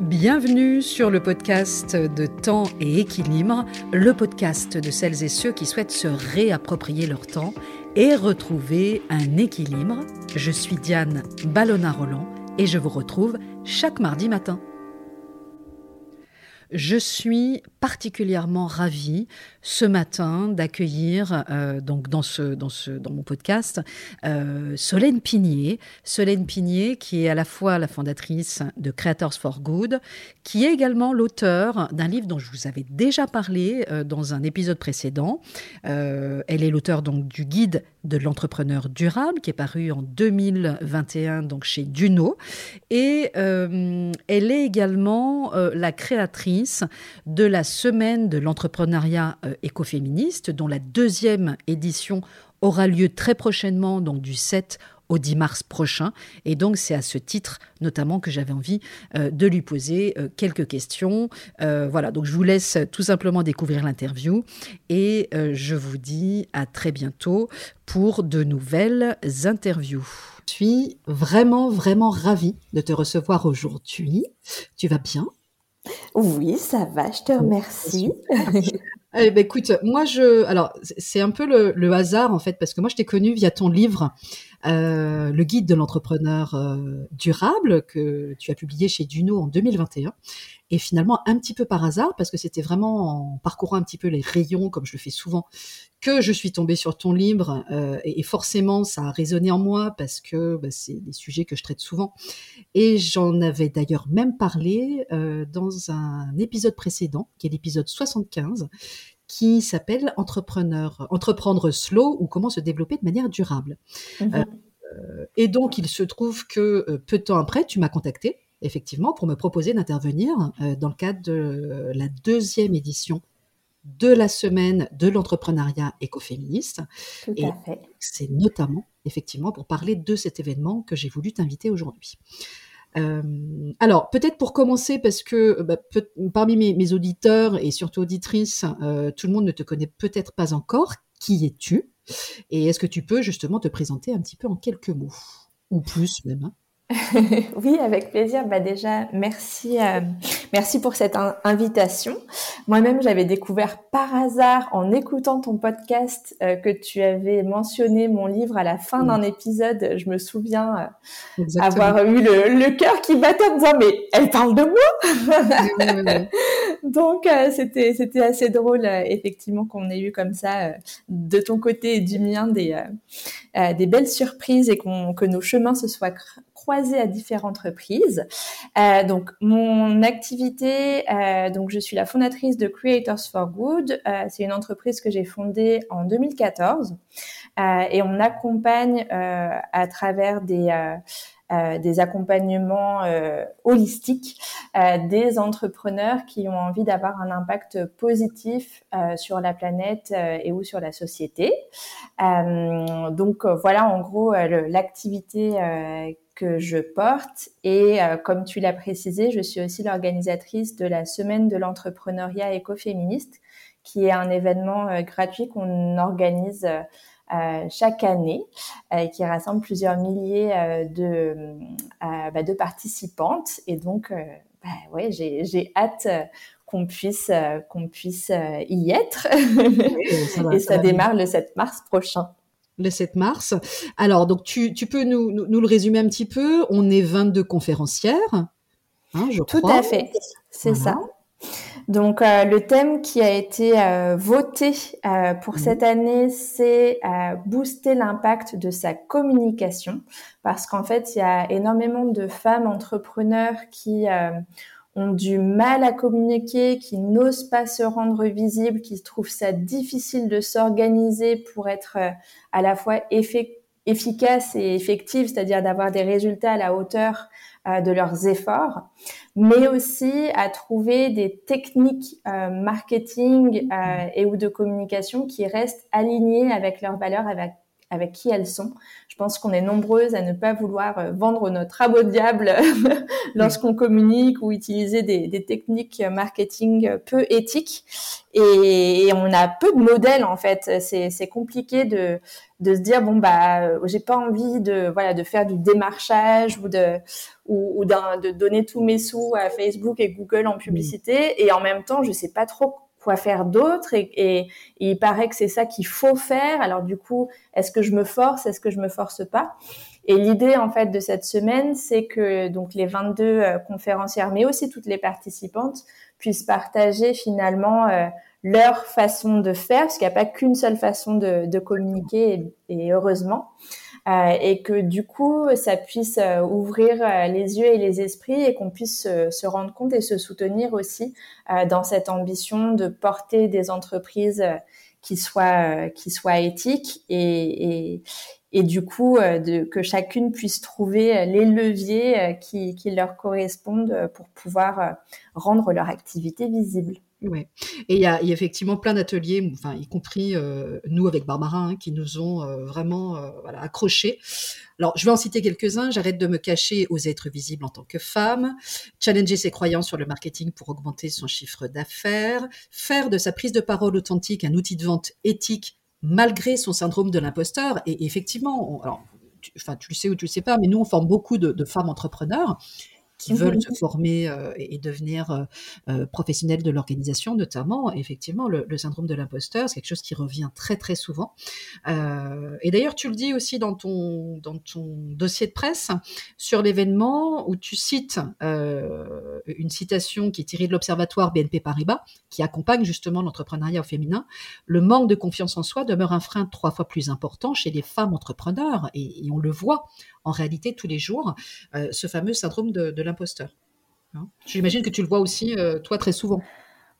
Bienvenue sur le podcast de Temps et Équilibre, le podcast de celles et ceux qui souhaitent se réapproprier leur temps et retrouver un équilibre. Je suis Diane Ballona-Roland et je vous retrouve chaque mardi matin. Je suis particulièrement ravie ce matin d'accueillir euh, donc dans ce dans ce dans mon podcast euh, Solène Pigné, Solène Pigné qui est à la fois la fondatrice de Creators for Good, qui est également l'auteur d'un livre dont je vous avais déjà parlé euh, dans un épisode précédent. elle est l'auteur donc du guide de l'entrepreneur durable qui est paru en 2021 donc chez Duno et elle est également la créatrice de la semaine de l'entrepreneuriat euh, écoféministe, dont la deuxième édition aura lieu très prochainement, donc du 7 au 10 mars prochain. Et donc, c'est à ce titre, notamment, que j'avais envie euh, de lui poser euh, quelques questions. voilà, donc je vous laisse tout simplement découvrir l'interview et je vous dis à très bientôt pour de nouvelles interviews. Je suis vraiment, vraiment ravie de te recevoir aujourd'hui. Tu vas bien? Oui, ça va, je te remercie. Eh ben, écoute, c'est un peu le, hasard en fait parce que moi je t'ai connu via ton livre, euh, le guide de l'entrepreneur euh, durable que tu as publié chez Duno en 2021, et finalement un petit peu par hasard parce que c'était vraiment en parcourant un petit peu les rayons comme je le fais souvent que je suis tombée sur ton livre euh, et, forcément ça a résonné en moi parce que bah, c'est des sujets que je traite souvent et j'en avais d'ailleurs même parlé dans un épisode précédent qui est l'épisode 75 qui s'appelle Entrepreneur, Entreprendre slow ou comment se développer de manière durable. Mhm. Euh, et donc, il se trouve que euh, peu de temps après, tu m'as contacté, effectivement, pour me proposer d'intervenir euh, dans le cadre de la deuxième édition de la semaine de l'entrepreneuriat écoféministe. Tout et c'est notamment, effectivement, pour parler de cet événement que j'ai voulu t'inviter aujourd'hui. Euh, alors, peut-être pour commencer, parce que euh, bah, parmi mes, auditeurs et surtout auditrices, euh, tout le monde ne te connaît peut-être pas encore. Qui es-tu? Et est-ce que tu peux justement te présenter un petit peu en quelques mots? Ou plus même hein oui, avec plaisir. Bah déjà, merci, euh, merci pour cette invitation. Moi-même, j'avais découvert par hasard en écoutant ton podcast euh, que tu avais mentionné mon livre à la fin d'un épisode. Je me souviens euh, avoir eu le, cœur qui battait en disant mais elle parle de moi. Donc c'était c'était assez drôle effectivement qu'on ait eu comme ça de ton côté et du mien des des belles surprises et qu'on que nos chemins se soient croisée à différentes reprises. Euh, donc mon activité, euh, donc je suis la fondatrice de Creators for Good. Euh, c'est une entreprise que j'ai fondée en 2014 et on accompagne à travers des des accompagnements holistiques des entrepreneurs qui ont envie d'avoir un impact positif sur la planète et ou sur la société. donc voilà en gros l'activité que je porte. Et euh, comme tu l'as précisé, je suis aussi l'organisatrice de la Semaine de l'entrepreneuriat écoféministe, qui est un événement euh, gratuit qu'on organise euh, chaque année, qui rassemble plusieurs milliers de, bah, de participantes. Et donc, bah, ouais, j'ai hâte qu'on puisse, qu'on puisse y être. et ça démarre le 7 mars prochain le 7 mars. Alors, donc, tu, peux nous, le résumer un petit peu On est 22 conférencières, hein, je Tout à fait, c'est ça. Donc, euh, le thème qui a été euh, voté euh, pour mhm. cette année, c'est booster l'impact de sa communication, parce qu'en fait, il y a énormément de femmes entrepreneurs qui ont du mal à communiquer, qui n'osent pas se rendre visibles, qui trouvent ça difficile de s'organiser pour être à la fois efficace et effective, c'est-à-dire d'avoir des résultats à la hauteur de leurs efforts, mais aussi à trouver des techniques euh, marketing et ou de communication qui restent alignées avec leurs valeurs, avec, avec qui elles sont. Je pense qu'on est nombreuses à ne pas vouloir euh, vendre notre au diable lorsqu'on communique ou utiliser des, techniques marketing peu éthiques. Et, on a peu de modèles en fait. C'est compliqué de, se dire bon bah j'ai pas envie de voilà de faire du démarchage ou de ou de donner tous mes sous à Facebook et Google en publicité et en même temps je sais pas trop faire d'autre et, il paraît que c'est ça qu'il faut faire. Alors du coup, est-ce que je me force, est-ce que je me force pas? Et l'idée en fait de cette semaine, c'est que donc les 22 euh, conférencières, mais aussi toutes les participantes, puissent partager finalement euh, leur façon de faire, parce qu'il n'y a pas qu'une seule façon de, communiquer, et heureusement. Euh, et que du coup, ça puisse euh, ouvrir euh, les yeux et les esprits et qu'on puisse se rendre compte et se soutenir aussi dans cette ambition de porter des entreprises qui soient qui soient éthiques et, et, et du coup de, que chacune puisse trouver les leviers qui, qui leur correspondent pour pouvoir rendre leur activité visible. Ouais. Et il y a, effectivement plein d'ateliers, enfin, y compris euh, nous avec Barbara, hein, qui nous ont euh, vraiment euh, voilà, accrochés. Alors, je vais en citer quelques-uns. J'arrête de me cacher aux êtres visibles en tant que femme. Challenger ses croyances sur le marketing pour augmenter son chiffre d'affaires. Faire de sa prise de parole authentique un outil de vente éthique malgré son syndrome de l'imposteur. Et, effectivement, alors, tu, tu le sais ou tu le sais pas, mais nous, on forme beaucoup de, de femmes entrepreneurs qui veulent se former euh, et, devenir euh, euh, professionnels de l'organisation, notamment, effectivement, le, syndrome de l'imposteur, c'est quelque chose qui revient très très souvent. et d'ailleurs, tu le dis aussi dans ton, dans ton dossier de presse sur l'événement où tu cites une citation qui est tirée de l'Observatoire BNP Paribas, qui accompagne justement l'entrepreneuriat au féminin. Le manque de confiance en soi demeure un frein trois fois plus important chez les femmes entrepreneurs, et, et on le voit en réalité tous les jours, ce fameux syndrome de, l'imposteur. Hein. J'imagine que tu le vois aussi, euh, toi, très souvent.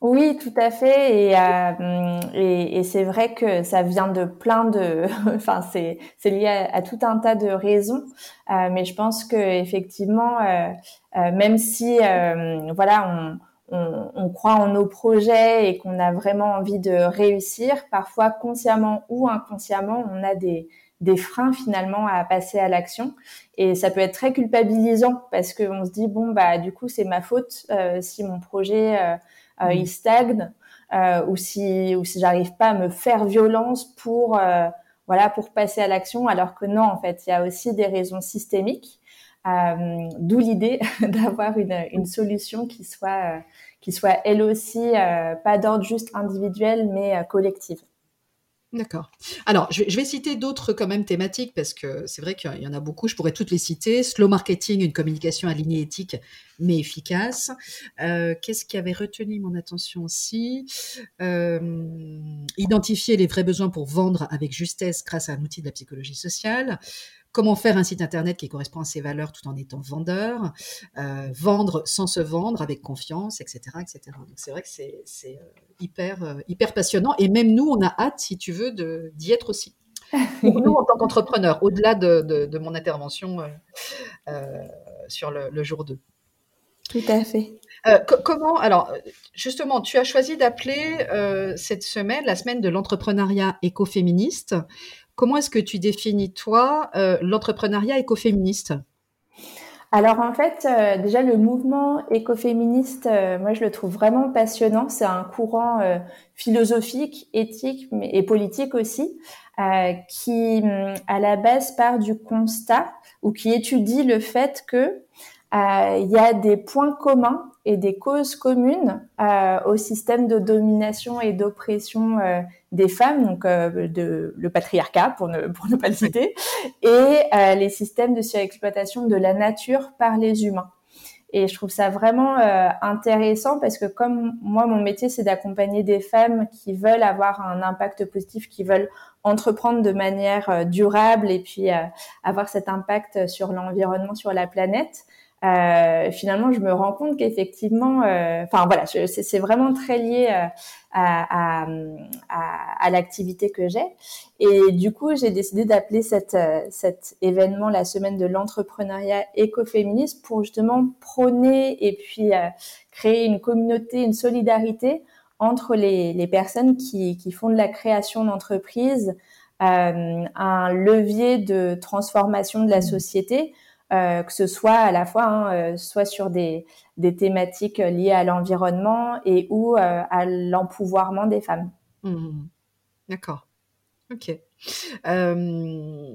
Oui, tout à fait. Et, euh, et, c'est vrai que ça vient de plein de, enfin c'est lié à, tout un tas de raisons. Euh, mais je pense que effectivement, euh, euh même si euh, voilà, on, croit en nos projets et qu'on a vraiment envie de réussir, parfois consciemment ou inconsciemment, on a des des freins finalement à passer à l'action et ça peut être très culpabilisant parce qu'on se dit bon bah du coup c'est ma faute euh, si mon projet euh, euh mmh. il stagne euh, ou si ou si j'arrive pas à me faire violence pour euh, voilà pour passer à l'action alors que non en fait il y a aussi des raisons systémiques d'où l'idée d'avoir une, une solution qui soit qui soit elle aussi pas d'ordre juste individuel mais collective. D'accord. Alors, je vais, citer d'autres quand même thématiques parce que c'est vrai qu'il y en a beaucoup. Je pourrais toutes les citer. Slow marketing, une communication alignée éthique mais efficace. Euh, qu'est-ce qui avait retenu mon attention aussi? Euh, Identifier les vrais besoins pour vendre avec justesse grâce à un outil de la psychologie sociale comment faire un site internet qui correspond à ses valeurs tout en étant vendeur, euh, vendre sans se vendre avec confiance, etc., etc. Donc c'est vrai que c'est euh, hyper euh, hyper passionnant et même nous on a hâte, si tu veux, d'y être aussi. Pour nous en tant qu'entrepreneurs, au-delà de, de, mon intervention sur le, le, jour 2. Tout à fait. comment alors justement tu as choisi d'appeler cette semaine la semaine de l'entrepreneuriat écoféministe. Comment est-ce que tu définis, toi, euh, l'entrepreneuriat écoféministe? Alors en fait, euh, déjà le mouvement écoféministe, euh, moi je le trouve vraiment passionnant. C'est un courant philosophique, éthique mais, et politique aussi, qui à la base part du constat ou qui étudie le fait que il y a des points communs et des causes communes au système de domination et d'oppression des femmes, donc euh, de, le patriarcat pour ne, pour ne pas le citer, et euh, les systèmes de surexploitation de la nature par les humains. Et je trouve ça vraiment euh, intéressant parce que comme moi, mon métier, c'est d'accompagner des femmes qui veulent avoir un impact positif, qui veulent entreprendre de manière durable et puis avoir cet impact sur l'environnement, sur la planète. Euh, finalement, je me rends compte qu'effectivement, euh, enfin voilà, c'est vraiment très lié euh, à, à, à, à l'activité que j'ai. Et du coup, j'ai décidé d'appeler cet, cet événement la semaine de l'entrepreneuriat écoféministe pour justement prôner et puis créer une communauté, une solidarité entre les, les personnes qui, qui font de la création d'entreprises un levier de transformation de la mmh. Société. que ce soit à la fois hein, soit sur des, thématiques liées à l'environnement et ou à l'empouvoirment des femmes. Mmh. D'accord. Ok. Euh,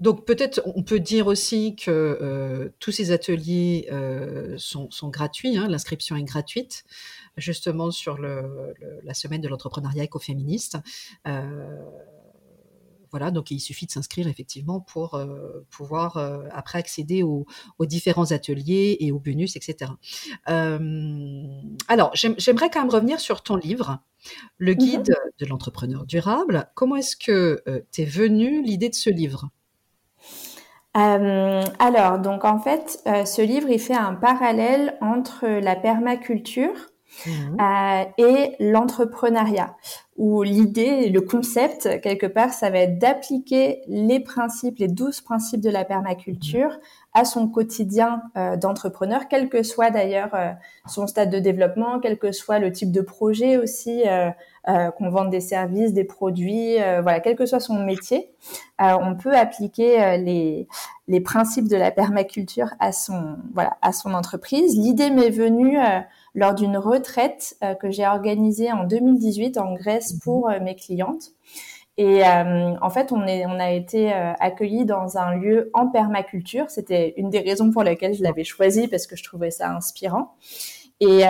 donc peut-être on peut dire aussi que euh, tous ces ateliers euh, sont, gratuits, hein, l'inscription est gratuite, justement sur la semaine de l'entrepreneuriat écoféministe. Voilà, donc il suffit de s'inscrire effectivement pour euh, pouvoir euh, après accéder aux, différents ateliers et aux bonus, etc. Euh, alors, j'aimerais quand même revenir sur ton livre, Le mmh guide de l'entrepreneur durable. Comment est-ce que t'es venue l'idée de ce livre? Alors, donc en fait, ce livre, il fait un parallèle entre la permaculture Mmh. Euh, et l'entrepreneuriat, où l'idée, le concept, quelque part, ça va être d'appliquer les principes, les douze principes de la permaculture à son quotidien euh, d'entrepreneur, quel que soit d'ailleurs euh, son stade de développement, quel que soit le type de projet aussi, qu'on vende des services, des produits, voilà, quel que soit son métier, on peut appliquer les, les principes de la permaculture à son, voilà, à son entreprise. L'idée m'est venue lors d'une retraite euh, que j'ai organisée en 2018 en Grèce mhm. pour euh, mes clientes. Et euh, en fait, on, est, on a été accueillis dans un lieu en permaculture. C'était une des raisons pour lesquelles je l'avais choisi parce que je trouvais ça inspirant. Et,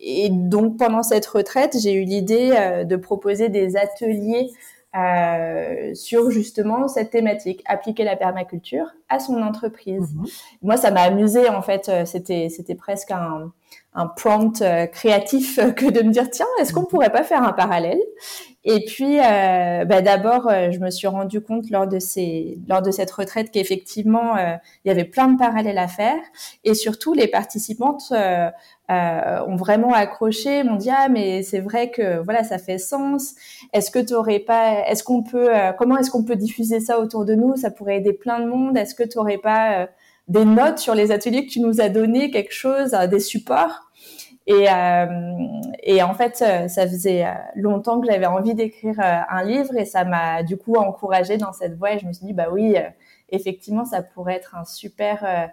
et donc pendant cette retraite, j'ai eu l'idée de proposer des ateliers euh, sur justement cette thématique, appliquer la permaculture à son entreprise. Mhm. Moi, ça m'a amusé en fait. C'était c'était presque un un prompt euh, créatif que de me dire tiens est-ce qu'on mhm. pourrait pas faire un parallèle? Et puis euh, bah, d'abord euh, je me suis rendu compte lors de ces lors de cette retraite qu'effectivement il y avait plein de parallèles à faire. Et surtout les participantes ont vraiment accroché m'ont dit ah mais c'est vrai que voilà ça fait sens. Est-ce que tu aurais pas est-ce qu'on peut comment est-ce qu'on peut diffuser ça autour de nous? Ça pourrait aider plein de monde. Est-ce que tu aurais pas des notes sur les ateliers que tu nous as donné quelque chose des supports et, euh, et en fait, euh, ça faisait euh, longtemps que j'avais envie d'écrire un livre et ça m'a du coup encouragée dans cette voie. Et je me suis dit, bah oui, effectivement, ça pourrait être un super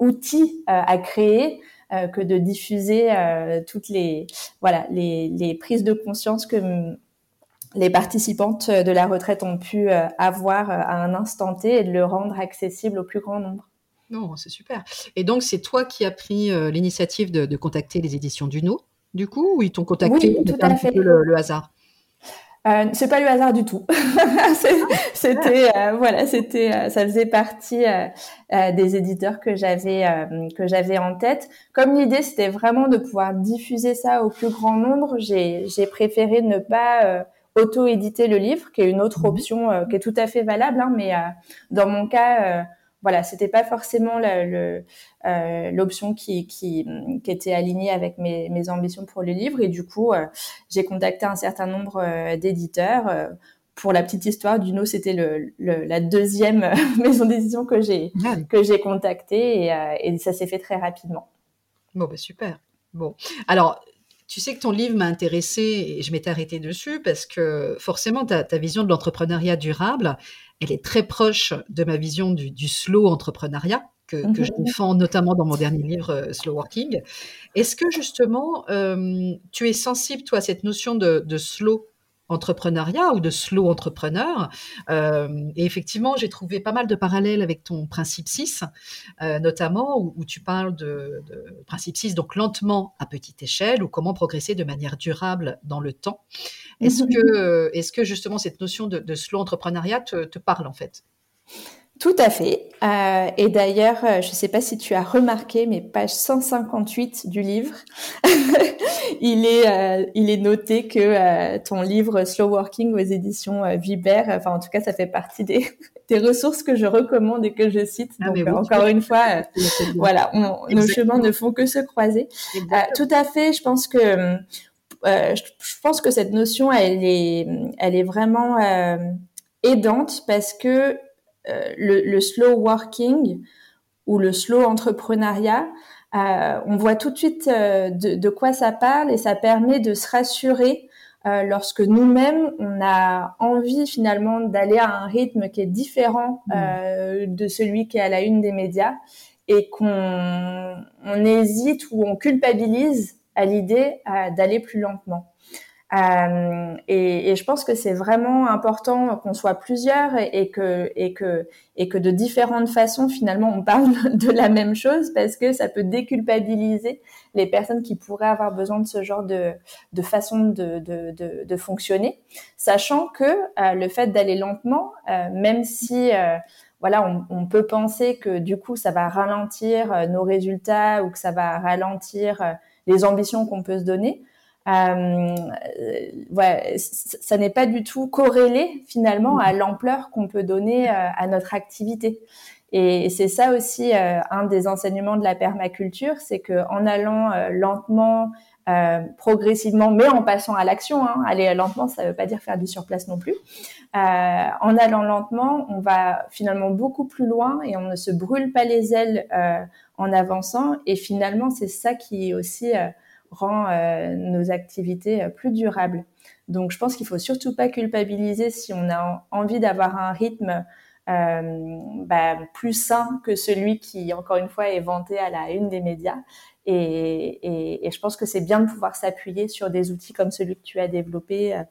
outil à créer que de diffuser toutes les voilà les, les, prises de conscience que les participantes de la retraite ont pu avoir à un instant T et de le rendre accessible au plus grand nombre. Non, c'est super. Et donc, c'est toi qui as pris euh, l'initiative de, contacter les éditions Duno, du coup, ou ils t'ont contacté oui, tout à fait. le, hasard? Euh, c'est pas le hasard du tout. c'était euh, voilà, c'était euh, ça faisait partie des éditeurs que j'avais que j'avais en tête. Comme l'idée c'était vraiment de pouvoir diffuser ça au plus grand nombre, j'ai préféré ne pas auto-éditer le livre, qui est une autre mmh option qui est tout à fait valable, hein, mais dans mon cas voilà, c'était pas forcément euh, l'option qui, qui, qui, était alignée avec mes, mes, ambitions pour le livre. Et du coup, euh, j'ai contacté un certain nombre euh, d'éditeurs. pour la petite histoire, Duno, c'était le, la deuxième maison d'édition que j'ai que j'ai contactée et, et ça s'est fait très rapidement. Bon, bah super. Bon, alors tu sais que ton livre m'a intéressé et je m'étais arrêtée dessus parce que forcément, ta, ta vision de l'entrepreneuriat durable, elle est très proche de ma vision du, slow entrepreneuriat que, je mhm. défends notamment dans mon dernier livre euh, Slow Working. Est-ce que justement, euh, tu es sensible, toi, à cette notion de, de slow entrepreneuriat ou de slow entrepreneur. Euh, et effectivement, j'ai trouvé pas mal de parallèles avec ton principe 6, euh, notamment où, tu parles de, principe 6, donc lentement à petite échelle ou comment progresser de manière durable dans le temps. Est-ce mhm. que, est que justement cette notion de, slow entrepreneuriat te parle en fait? Tout à fait. Euh, et d'ailleurs, euh, je ne sais pas si tu as remarqué, mais page 158 du livre, il est euh, il est noté que euh, ton livre Slow Working aux éditions euh, Viber, enfin en tout cas, ça fait partie des, des ressources que je recommande et que je cite. Ah, Donc encore une fois, voilà, nos chemins ne font que se croiser. tout à fait. Je pense que je, pense que cette notion, elle est elle est vraiment aidante parce que euh, le, slow working ou le slow entrepreneuriat, euh, on voit tout de suite euh, de, quoi ça parle et ça permet de se rassurer lorsque nous-mêmes on a envie finalement d'aller à un rythme qui est différent mmh. de celui qui est à la une des médias et qu'on on hésite ou on culpabilise à l'idée d'aller plus lentement. Euh, et, et, je pense que c'est vraiment important qu'on soit plusieurs et, que et que et que de différentes façons finalement on parle de la même chose parce que ça peut déculpabiliser les personnes qui pourraient avoir besoin de ce genre de de façon de de, de, de fonctionner, sachant que euh, le fait d'aller lentement, euh, même si euh, voilà, on, on, peut penser que du coup ça va ralentir nos résultats ou que ça va ralentir les ambitions qu'on peut se donner euh, ouais, ça n'est pas du tout corrélé finalement à l'ampleur qu'on peut donner euh, à notre activité. Et c'est ça aussi euh, un des enseignements de la permaculture, c'est que en allant lentement, progressivement, mais en passant à l'action, hein, aller lentement, ça ne veut pas dire faire du surplace non plus. en allant lentement, on va finalement beaucoup plus loin et on ne se brûle pas les ailes en avançant. Et finalement, c'est ça qui est aussi rend euh, nos activités euh, plus durables. Donc, je pense qu'il faut surtout pas culpabiliser si on a envie d'avoir un rythme euh, bah, plus sain que celui qui, encore une fois, est vanté à la une des médias. Et, et, et je pense que c'est bien de pouvoir s'appuyer sur des outils comme celui que tu as développé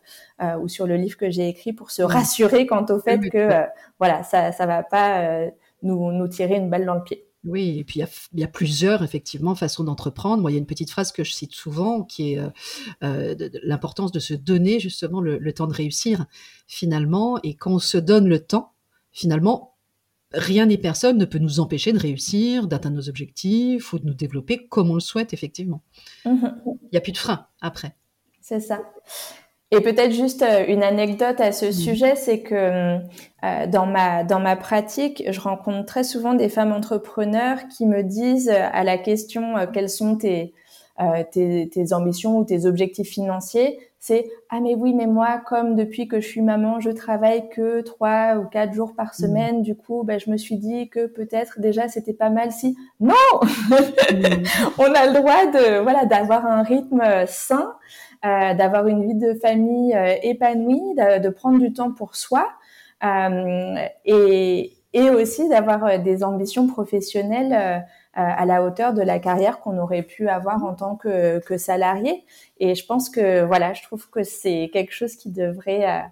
euh, ou sur le livre que j'ai écrit pour se rassurer quant au fait que voilà, ça, ça va pas nous, nous tirer une balle dans le pied. Oui, et puis il y, a, plusieurs, effectivement, façons d'entreprendre. Moi, il y a une petite phrase que je cite souvent qui est euh, euh, l'importance de se donner justement le, temps de réussir, finalement. Et quand on se donne le temps, finalement, rien ni personne ne peut nous empêcher de réussir, d'atteindre nos objectifs ou de nous développer comme on le souhaite, effectivement. Mmh il n'y a plus de frein après. C'est ça. Et peut-être juste euh, une anecdote à ce sujet, c'est que euh, dans ma dans ma pratique, je rencontre très souvent des femmes entrepreneurs qui me disent euh, à la question quelles sont tes, tes, tes ambitions ou tes objectifs financiers, c'est ah mais oui mais moi comme depuis que je suis maman je travaille que trois ou quatre jours par mmh. semaine du coup ben, je me suis dit que peut-être déjà c'était pas mal si non mmh. on a le droit de voilà d'avoir un rythme sain euh, d'avoir une vie de famille euh, épanouie, de, prendre du temps pour soi euh, et, et aussi d'avoir des ambitions professionnelles à la hauteur de la carrière qu'on aurait pu avoir en tant que, que salarié. Et je pense que voilà, je trouve que c'est quelque chose qui devrait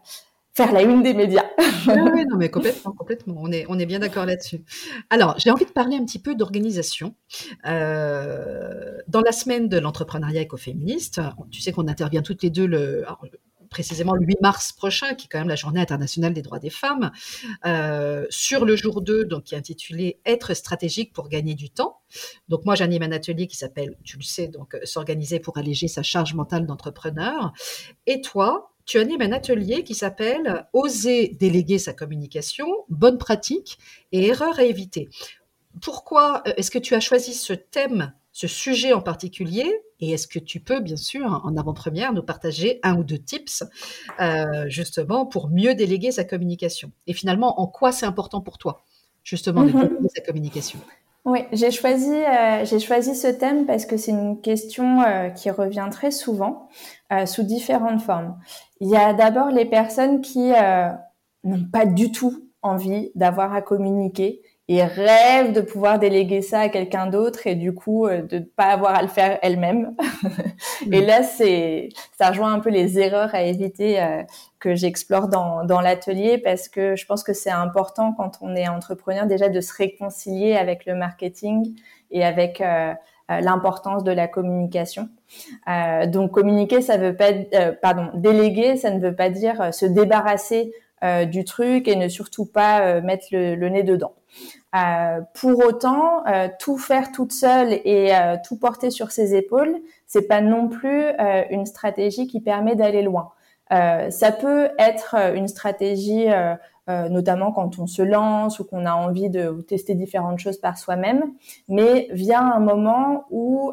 faire la une des médias. oui, non, mais complètement, complètement. On est, on est bien d'accord là-dessus. Alors, j'ai envie de parler un petit peu d'organisation. Euh, dans la semaine de l'entrepreneuriat écoféministe, tu sais qu'on intervient toutes les deux précisément le 8 mars prochain, qui est quand même la journée internationale des droits des femmes, euh, sur le jour 2, donc qui est intitulé Être stratégique pour gagner du temps. Donc moi, j'anime un atelier qui s'appelle, tu le sais, donc s'organiser pour alléger sa charge mentale d'entrepreneur. Et toi, tu animes un atelier qui s'appelle Oser déléguer sa communication, bonne pratique et erreurs à éviter. Pourquoi euh, est-ce que tu as choisi ce thème, ce sujet en particulier? Et est-ce que tu peux, bien sûr, en avant-première, nous partager un ou deux tips, euh, justement, pour mieux déléguer sa communication? Et finalement, en quoi c'est important pour toi, justement, de mhm. déléguer sa communication? Oui, j'ai choisi, euh, j'ai choisi ce thème parce que c'est une question euh, qui revient très souvent euh, sous différentes formes. Il y a d'abord les personnes qui n'ont pas du tout envie d'avoir à communiquer et rêvent de pouvoir déléguer ça à quelqu'un d'autre et du coup de ne pas avoir à le faire elles-mêmes. et là, c'est ça rejoint un peu les erreurs à éviter que j'explore dans, dans l'atelier parce que je pense que c'est important quand on est entrepreneur déjà de se réconcilier avec le marketing et avec euh, euh, l'importance de la communication. Euh, donc communiquer, ça veut pas, euh, pardon, déléguer, ça ne veut pas dire se débarrasser du truc et ne surtout pas mettre le, le, nez dedans. Pour autant, tout faire toute seule et tout porter sur ses épaules, c'est pas non plus une stratégie qui permet d'aller loin. Euh, ça peut être euh, une stratégie, euh, notamment quand on se lance ou qu'on a envie de tester différentes choses par soi-même, mais vient un moment où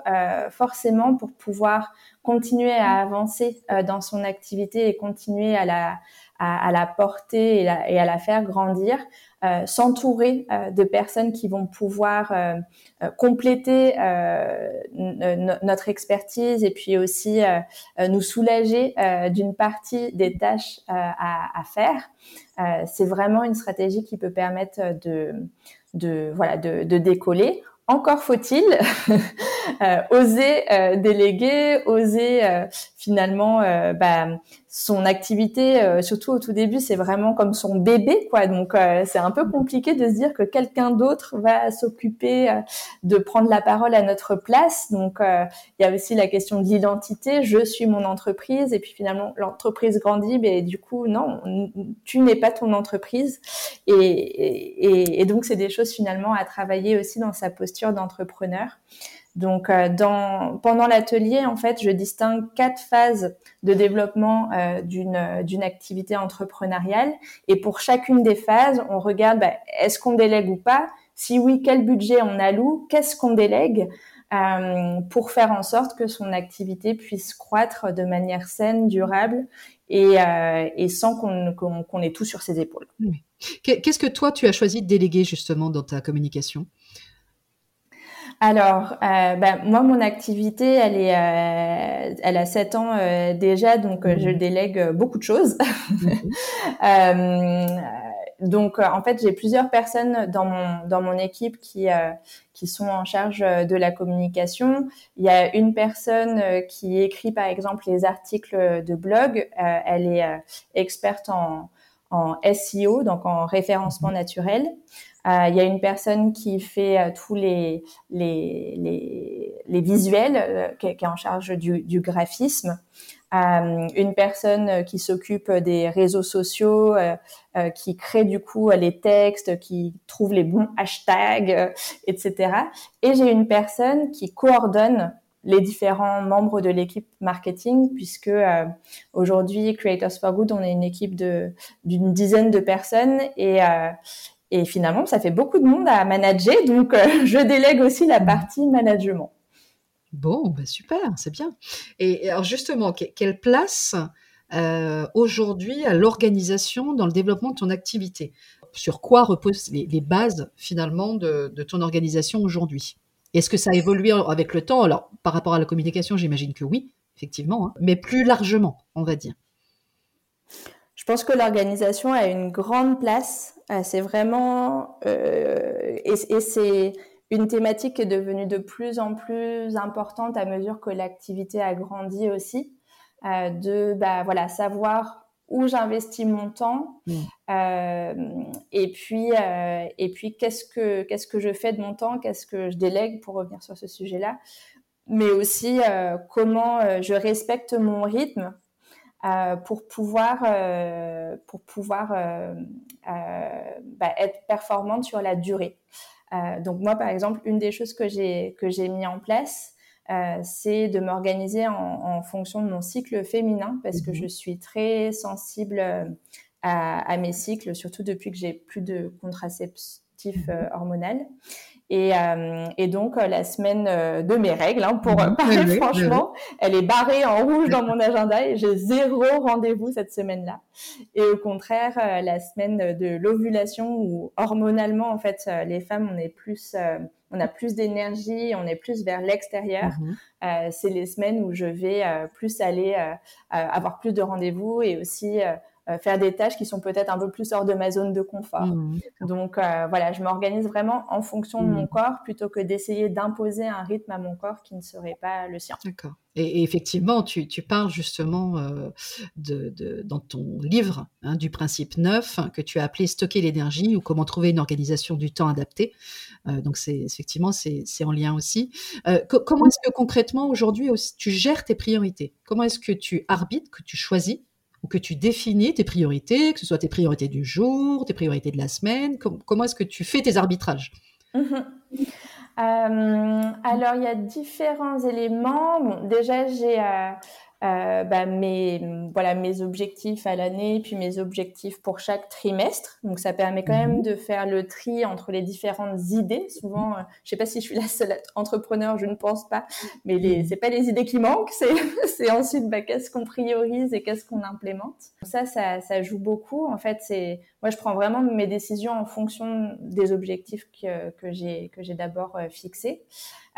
forcément pour pouvoir continuer à avancer dans son activité et continuer à la à, la porter et, à la faire grandir, s'entourer de personnes qui vont pouvoir compléter notre expertise et puis aussi nous soulager d'une partie des tâches à, à, faire. C'est vraiment une stratégie qui peut permettre de, de décoller. Encore faut-il euh, oser euh, déléguer, oser euh, finalement bah, son activité, surtout au tout début, c'est vraiment comme son bébé, quoi. Donc c'est un peu compliqué de se dire que quelqu'un d'autre va s'occuper de prendre la parole à notre place. Donc il y a aussi la question de l'identité. Je suis mon entreprise, et puis finalement l'entreprise grandit, mais du coup non, tu n'es pas ton entreprise. Et, et, et donc c'est des choses finalement à travailler aussi dans sa posture d'entrepreneur. Donc, euh, dans, pendant l'atelier, en fait, je distingue quatre phases de développement euh, d'une d'une activité entrepreneuriale. Et pour chacune des phases, on regarde bah, est-ce qu'on délègue ou pas? Si oui, quel budget on alloue? Qu'est-ce qu'on délègue euh, pour faire en sorte que son activité puisse croître de manière saine, durable et, euh, et sans qu'on qu'on ait tout sur ses épaules? Qu'est-ce que toi tu as choisi de déléguer justement dans ta communication? Alors, euh, bah, moi, mon activité, elle est, euh, elle a 7 ans euh, déjà, donc je mhm. délègue beaucoup de choses. Mhm. donc, en fait, j'ai plusieurs personnes dans mon dans mon équipe qui qui sont en charge de la communication. Il y a une personne qui écrit, par exemple, les articles de blog. elle est experte en en SEO, donc en référencement mhm. naturel. Euh, il y a une personne qui fait euh, tous les, les, les, les visuels, euh, qui, est en charge du, du graphisme. une personne qui s'occupe des réseaux sociaux, qui crée du coup les textes, qui trouve les bons hashtags, etc. Et j'ai une personne qui coordonne les différents membres de l'équipe marketing, puisque aujourd'hui, Creators for Good, on est une équipe d'une dizaine de personnes et, euh, et finalement, ça fait beaucoup de monde à manager, donc euh, je délègue aussi la partie management. Bon, bah super, c'est bien. Et alors justement, quelle place euh, aujourd'hui à l'organisation dans le développement de ton activité? Sur quoi reposent les, bases finalement de, ton organisation aujourd'hui? Est-ce que ça a évolué avec le temps? Alors, par rapport à la communication, j'imagine que oui, effectivement, hein, mais plus largement, on va dire. Je pense que l'organisation a une grande place. Euh, c'est vraiment euh, et, c'est une thématique qui est devenue de plus en plus importante à mesure que l'activité a grandi aussi. Euh, de bah voilà savoir où j'investis mon temps mmh. euh, et puis euh, et puis qu'est-ce que qu'est-ce que je fais de mon temps? Qu'est-ce que je délègue pour revenir sur ce sujet-là? Mais aussi euh, comment je respecte mon rythme pour pouvoir, pour pouvoir bah, être performante sur la durée. donc moi, par exemple, une des choses que j'ai que j'ai mis en place, c'est de m'organiser en, en, fonction de mon cycle féminin parce que je mhm. suis très sensible à, à, mes cycles, surtout depuis que j'ai plus de contraceptif mhm. hormonal. Et, euh, et, donc euh, la semaine euh, de mes règles, hein, pour mhm. parler franchement, elle est barrée en rouge dans mon agenda et j'ai zéro rendez-vous cette semaine-là. Et au contraire, la semaine de l'ovulation où hormonalement en fait les femmes on est plus on a plus d'énergie, on est plus vers l'extérieur. Mhm. c'est les semaines où je vais plus aller avoir plus de rendez-vous et aussi euh, faire des tâches qui sont peut-être un peu plus hors de ma zone de confort. Mmh, Donc euh, voilà, je m'organise vraiment en fonction de mon mmh. corps plutôt que d'essayer d'imposer un rythme à mon corps qui ne serait pas le sien. D'accord. Et, effectivement, tu, tu, parles justement euh, de, de, dans ton livre hein, du principe neuf que tu as appelé stocker l'énergie ou comment trouver une organisation du temps adaptée. donc c'est effectivement c'est en lien aussi. comment est-ce que concrètement aujourd'hui tu gères tes priorités? Comment est-ce que tu arbitres, que tu choisis ou que tu définis tes priorités, que ce soit tes priorités du jour, tes priorités de la semaine Comment est-ce que tu fais tes arbitrages? Mhm. euh, alors, il y a différents éléments. Bon, déjà, j'ai euh, euh, bah, mes, voilà, mes objectifs à l'année, puis mes objectifs pour chaque trimestre. Donc, ça permet quand même mhm. de faire le tri entre les différentes idées. Souvent, euh, je sais pas si je suis la seule entrepreneur, je ne pense pas, mais les, mhm. c'est pas les idées qui manquent, c'est, c'est ensuite bah, qu'est-ce qu'on priorise et qu'est-ce qu'on implémente. Ça, ça, ça joue beaucoup. En fait, c'est, moi, je prends vraiment mes décisions en fonction des objectifs que, que j'ai, que j'ai d'abord euh, fixés.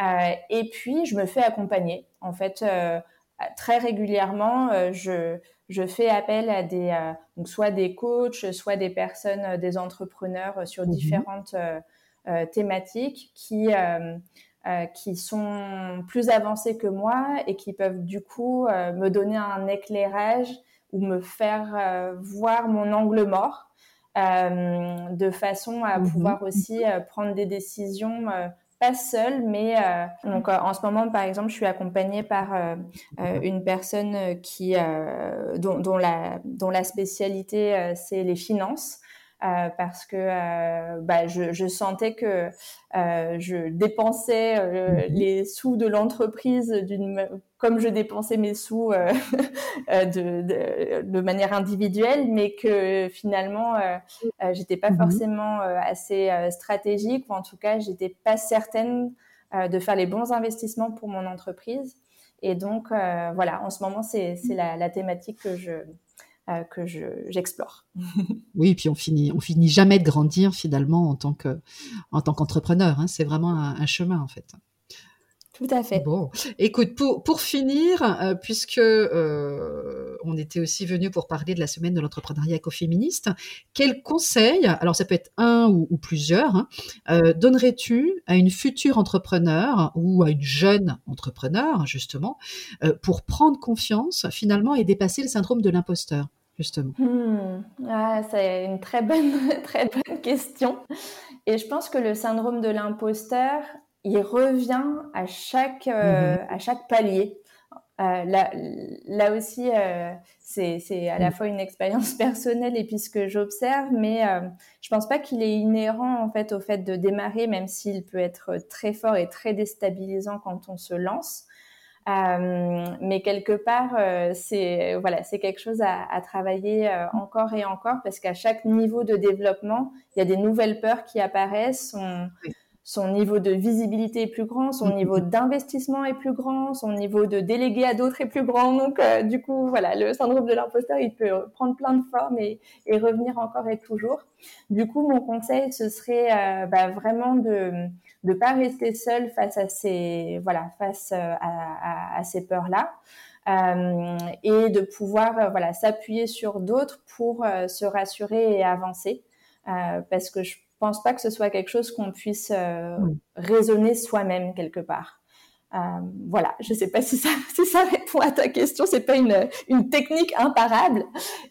Euh, et puis, je me fais accompagner. En fait, euh, très régulièrement, euh, je, je fais appel à des, donc soit des coachs, soit des personnes, des entrepreneurs sur mmh différentes thématiques qui, qui sont plus avancés que moi et qui peuvent du coup me donner un éclairage ou me faire voir mon angle mort de façon à mmh pouvoir aussi prendre des décisions seule, mais euh, donc euh, en ce moment, par exemple, je suis accompagnée par euh, une personne qui dont, dont, la dont la spécialité c'est les finances. Euh, parce que euh, bah, je, je, sentais que euh, je dépensais mhm. les sous de l'entreprise d'une comme je dépensais mes sous de, de, de, manière individuelle, mais que finalement j'étais pas mhm. forcément assez stratégique ou en tout cas j'étais pas certaine de faire les bons investissements pour mon entreprise. Et donc voilà, en ce moment c'est la, la thématique que je euh, que j'explore. oui, puis on finit, on finit jamais de grandir finalement en tant que, en tant qu'entrepreneur. Hein. C'est vraiment un, chemin en fait. Tout à fait. Bon, écoute, pour, pour finir, euh, puisque euh, on était aussi venu pour parler de la semaine de l'entrepreneuriat écoféministe, quels conseils, alors ça peut être un ou, plusieurs, hein, donnerais-tu à une future entrepreneur ou à une jeune entrepreneur, justement, pour prendre confiance finalement et dépasser le syndrome de l'imposteur justement? Hmm. ah, C'est une très bonne, très bonne question. Et je pense que le syndrome de l'imposteur, il revient à chaque, euh, mm-hmm. à chaque palier. Euh, là, là aussi, euh, c'est à la mm. fois une expérience personnelle et puis ce que j'observe, mais euh, je pense pas qu'il est inhérent en fait au fait de démarrer, même s'il peut être très fort et très déstabilisant quand on se lance. Euh, mais quelque part, c'est voilà, c'est quelque chose à, à travailler encore et encore parce qu'à chaque niveau de développement, il y a des nouvelles peurs qui apparaissent. On, son niveau de visibilité est plus grand, son mm-hmm. niveau d'investissement est plus grand, son niveau de délégué à d'autres est plus grand. Donc, du coup, voilà, le syndrome de l'imposteur, il peut prendre plein de formes et, et, revenir encore et toujours. Du coup, mon conseil, ce serait bah, vraiment de de pas rester seul face à ces voilà face euh, à, à, ces peurs là euh, et de pouvoir euh, voilà s'appuyer sur d'autres pour euh, se rassurer et avancer parce que je pense pas que ce soit quelque chose qu'on puisse raisonner soi-même quelque part. Euh, voilà, je ne sais pas si ça, si ça répond à ta question. C'est pas une, une technique imparable,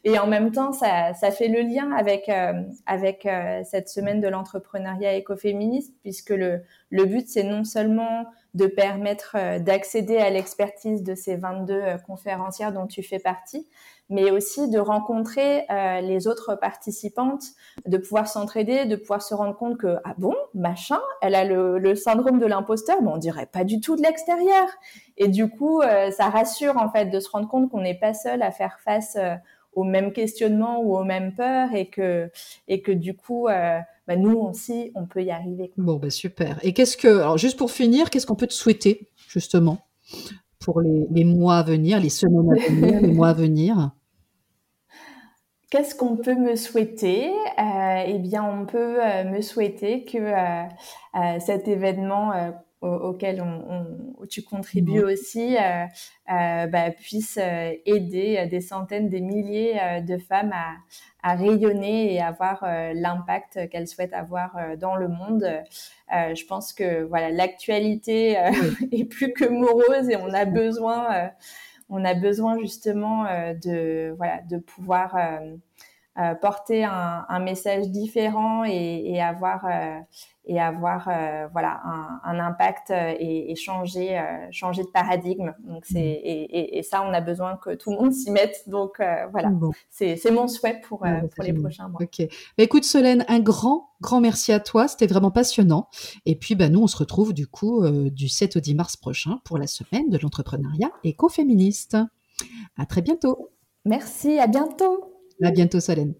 et en même temps, ça, ça fait le lien avec euh, avec euh, cette semaine de l'entrepreneuriat écoféministe, puisque le le but c'est non seulement de permettre d'accéder à l'expertise de ces 22 conférencières dont tu fais partie, mais aussi de rencontrer euh, les autres participantes, de pouvoir s'entraider, de pouvoir se rendre compte que ah bon, machin, elle a le, le syndrome de l'imposteur, mais on dirait pas du tout de l'extérieur. Et du coup, euh, ça rassure en fait de se rendre compte qu'on n'est pas seul à faire face euh, aux mêmes questionnements ou aux mêmes peurs et que et que du coup bah, nous aussi on peut y arriver. Bon bah super. Et qu'est-ce que alors juste pour finir, qu'est-ce qu'on peut te souhaiter justement pour les, les, mois à venir, les semaines à venir, les mois à venir? Qu'est-ce qu'on peut me souhaiter? Euh, Eh bien, on peut euh, me souhaiter que euh, cet événement auquel on, tu contribues mmh. aussi bah, puisse aider des centaines, des milliers de femmes à, à, rayonner et avoir l'impact qu'elles souhaitent avoir dans le monde. je pense que voilà, l'actualité est plus que morose et on a besoin on a besoin justement euh, de voilà de pouvoir euh, euh, porter un, un, message différent et, et avoir euh, et avoir euh, voilà un, un impact et, et changer changer de paradigme. Donc c'est mmh. et, et, ça on a besoin que tout le monde s'y mette. Donc voilà. C'est c'est mon souhait pour bah, pour les prochains mois. Ok. Bah, écoute Solène un grand grand merci à toi. C'était vraiment passionnant. Et puis bah nous on se retrouve du coup du 7 au 10 mars prochain pour la semaine de l'entrepreneuriat écoféministe. À très bientôt. Merci, à bientôt. À bientôt Solène.